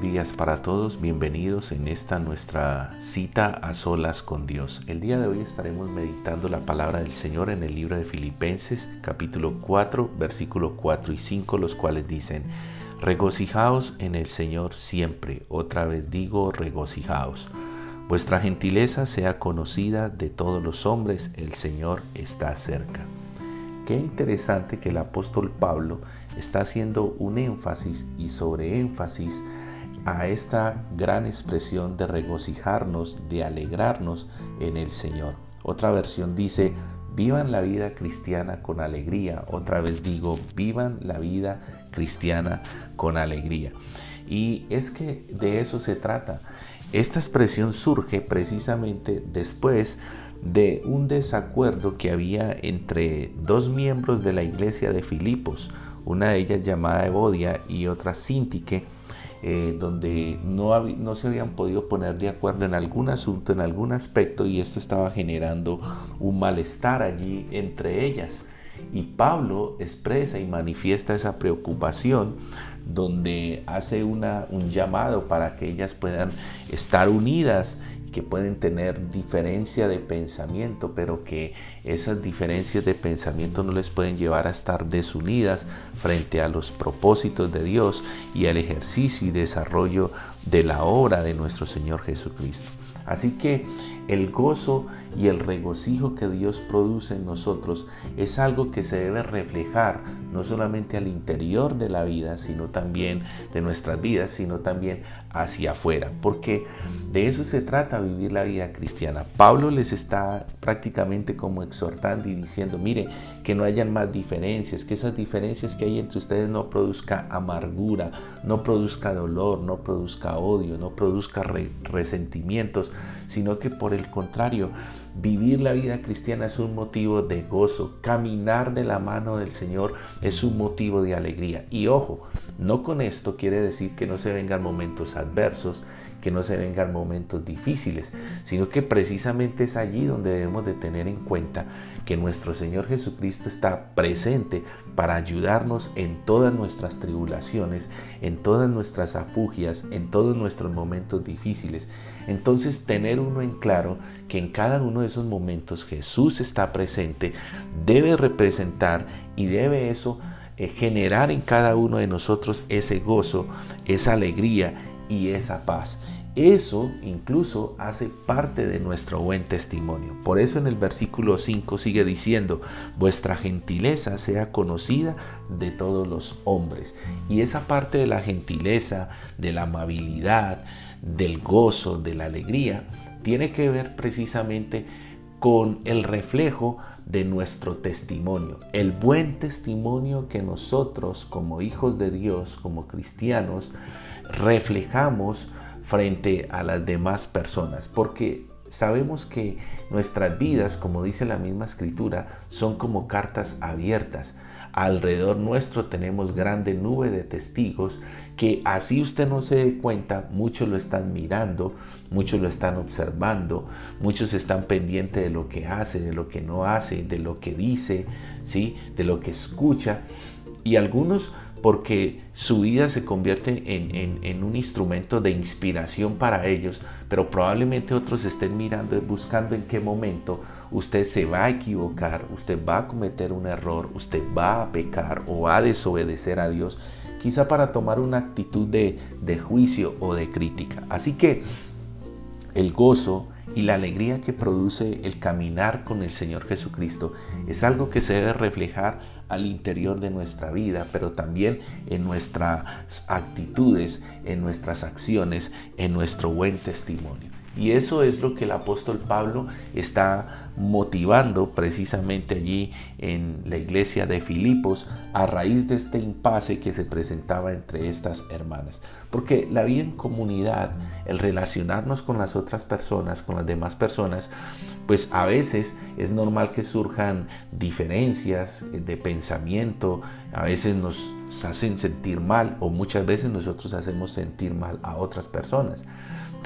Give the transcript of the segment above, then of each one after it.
días para todos, bienvenidos en esta nuestra cita a solas con Dios. El día de hoy estaremos meditando la palabra del Señor en el libro de Filipenses capítulo 4 versículo 4 y 5 los cuales dicen, regocijaos en el Señor siempre, otra vez digo regocijaos. Vuestra gentileza sea conocida de todos los hombres, el Señor está cerca. Qué interesante que el apóstol Pablo está haciendo un énfasis y sobre énfasis a esta gran expresión de regocijarnos, de alegrarnos en el Señor. Otra versión dice, vivan la vida cristiana con alegría. Otra vez digo, vivan la vida cristiana con alegría. Y es que de eso se trata. Esta expresión surge precisamente después de un desacuerdo que había entre dos miembros de la iglesia de Filipos, una de ellas llamada Evodia y otra Sintique, eh, donde no, no se habían podido poner de acuerdo en algún asunto, en algún aspecto, y esto estaba generando un malestar allí entre ellas. Y Pablo expresa y manifiesta esa preocupación donde hace una, un llamado para que ellas puedan estar unidas que pueden tener diferencia de pensamiento, pero que esas diferencias de pensamiento no les pueden llevar a estar desunidas frente a los propósitos de Dios y al ejercicio y desarrollo de la obra de nuestro Señor Jesucristo. Así que el gozo y el regocijo que Dios produce en nosotros es algo que se debe reflejar no solamente al interior de la vida, sino también de nuestras vidas, sino también hacia afuera, porque de eso se trata vivir la vida cristiana. Pablo les está prácticamente como exhortando y diciendo, mire, que no hayan más diferencias, que esas diferencias que hay entre ustedes no produzca amargura, no produzca dolor, no produzca odio, no produzca resentimientos, sino que por el contrario, vivir la vida cristiana es un motivo de gozo, caminar de la mano del Señor es un motivo de alegría. Y ojo, no con esto quiere decir que no se vengan momentos adversos, que no se vengan momentos difíciles, sino que precisamente es allí donde debemos de tener en cuenta que nuestro Señor Jesucristo está presente para ayudarnos en todas nuestras tribulaciones, en todas nuestras afugias, en todos nuestros momentos difíciles. Entonces tener uno en claro que en cada uno de esos momentos Jesús está presente, debe representar y debe eso eh, generar en cada uno de nosotros ese gozo, esa alegría y esa paz. Eso incluso hace parte de nuestro buen testimonio. Por eso en el versículo 5 sigue diciendo, vuestra gentileza sea conocida de todos los hombres. Y esa parte de la gentileza, de la amabilidad, del gozo, de la alegría, tiene que ver precisamente con el reflejo de nuestro testimonio, el buen testimonio que nosotros como hijos de Dios, como cristianos, reflejamos frente a las demás personas, porque sabemos que nuestras vidas, como dice la misma escritura, son como cartas abiertas. Alrededor nuestro tenemos grande nube de testigos que así usted no se dé cuenta, muchos lo están mirando, muchos lo están observando, muchos están pendientes de lo que hace, de lo que no hace, de lo que dice, ¿sí? de lo que escucha. Y algunos porque su vida se convierte en, un instrumento de inspiración para ellos, pero probablemente otros estén mirando buscando en qué momento usted se va a equivocar, usted va a cometer un error, usted va a pecar o va a desobedecer a Dios, quizá para tomar una actitud de, de juicio o de crítica. Así que el gozo y la alegría que produce el caminar con el Señor Jesucristo es algo que se debe reflejar al interior de nuestra vida, pero también en nuestras actitudes, en nuestras acciones, en nuestro buen testimonio. Y eso es lo que el apóstol Pablo está motivando precisamente allí en la iglesia de Filipos a raíz de este impasse que se presentaba entre estas hermanas. Porque la vida en comunidad, el relacionarnos con las otras personas, con las demás personas, pues a veces es normal que surjan diferencias de pensamiento, a veces nos hacen sentir mal o muchas veces nosotros hacemos sentir mal a otras personas.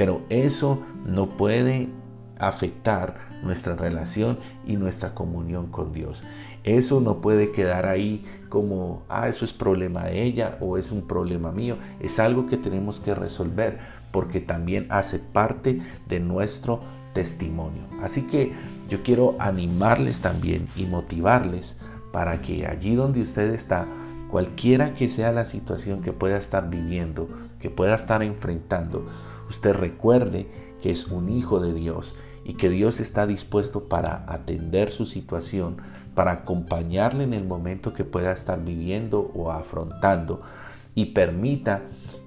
Pero eso no puede afectar nuestra relación y nuestra comunión con Dios. Eso no puede quedar ahí como, ah, eso es problema de ella o es un problema mío. Es algo que tenemos que resolver porque también hace parte de nuestro testimonio. Así que yo quiero animarles también y motivarles para que allí donde usted está, cualquiera que sea la situación que pueda estar viviendo, que pueda estar enfrentando, usted recuerde que es un hijo de Dios y que Dios está dispuesto para atender su situación, para acompañarle en el momento que pueda estar viviendo o afrontando y permita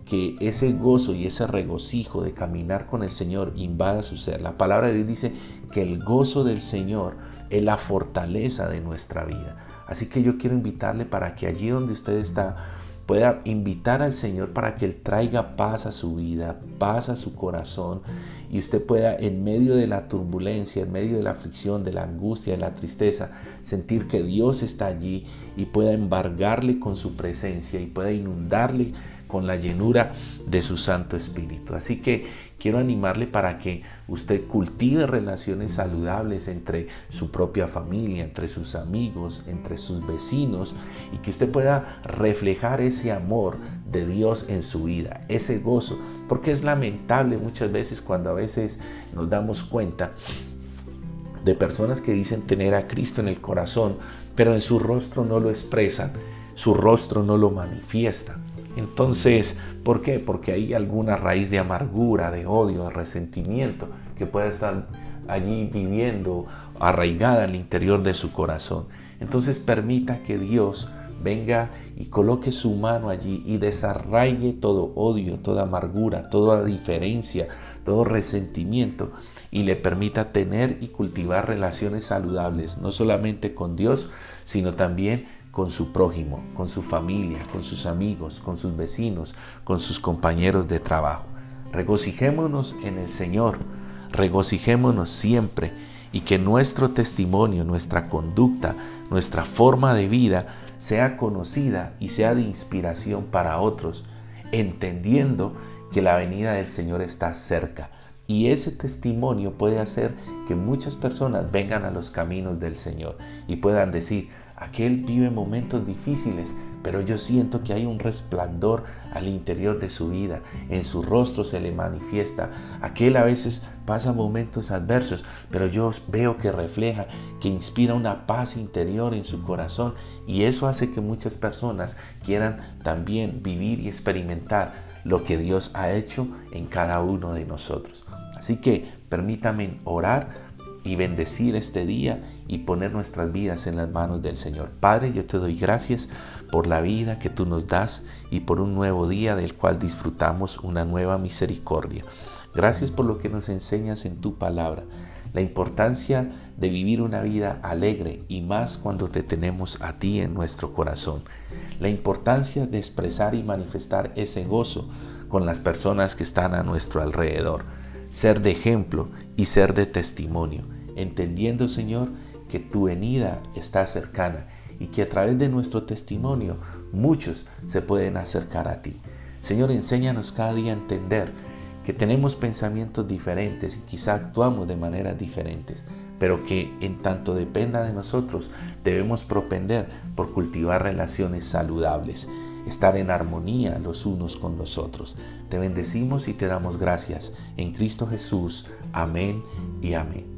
que ese gozo y ese regocijo de caminar con el Señor invada su ser. La palabra de Dios dice que el gozo del Señor es la fortaleza de nuestra vida. Así que yo quiero invitarle para que allí donde usted está pueda invitar al Señor para que Él traiga paz a su vida, paz a su corazón y usted pueda en medio de la turbulencia, en medio de la aflicción, de la angustia, de la tristeza, sentir que Dios está allí y pueda embargarle con su presencia y pueda inundarle con la llenura de su Santo Espíritu. Así que quiero animarle para que usted cultive relaciones saludables entre su propia familia, entre sus amigos, entre sus vecinos y que usted pueda reflejar ese amor de Dios en su vida, ese gozo, porque es lamentable muchas veces cuando a veces nos damos cuenta de personas que dicen tener a Cristo en el corazón, pero en su rostro no lo expresan, su rostro no lo manifiesta. Entonces, ¿por qué? Porque hay alguna raíz de amargura, de odio, de resentimiento que puede estar allí viviendo arraigada al interior de su corazón. Entonces permita que Dios venga y coloque su mano allí y desarraigue todo odio, toda amargura, toda diferencia, todo resentimiento y le permita tener y cultivar relaciones saludables, no solamente con Dios, sino también con su prójimo, con su familia, con sus amigos, con sus vecinos, con sus compañeros de trabajo. Regocijémonos en el Señor, regocijémonos siempre y que nuestro testimonio, nuestra conducta, nuestra forma de vida sea conocida y sea de inspiración para otros, entendiendo que la venida del Señor está cerca. Y ese testimonio puede hacer que muchas personas vengan a los caminos del Señor y puedan decir, Aquel vive momentos difíciles, pero yo siento que hay un resplandor al interior de su vida, en su rostro se le manifiesta. Aquel a veces pasa momentos adversos, pero yo veo que refleja, que inspira una paz interior en su corazón y eso hace que muchas personas quieran también vivir y experimentar lo que Dios ha hecho en cada uno de nosotros. Así que permítame orar y bendecir este día y poner nuestras vidas en las manos del Señor. Padre, yo te doy gracias por la vida que tú nos das y por un nuevo día del cual disfrutamos una nueva misericordia. Gracias por lo que nos enseñas en tu palabra, la importancia de vivir una vida alegre y más cuando te tenemos a ti en nuestro corazón, la importancia de expresar y manifestar ese gozo con las personas que están a nuestro alrededor, ser de ejemplo y ser de testimonio entendiendo, Señor, que tu venida está cercana y que a través de nuestro testimonio muchos se pueden acercar a ti. Señor, enséñanos cada día a entender que tenemos pensamientos diferentes y quizá actuamos de maneras diferentes, pero que en tanto dependa de nosotros debemos propender por cultivar relaciones saludables, estar en armonía los unos con los otros. Te bendecimos y te damos gracias en Cristo Jesús. Amén y amén.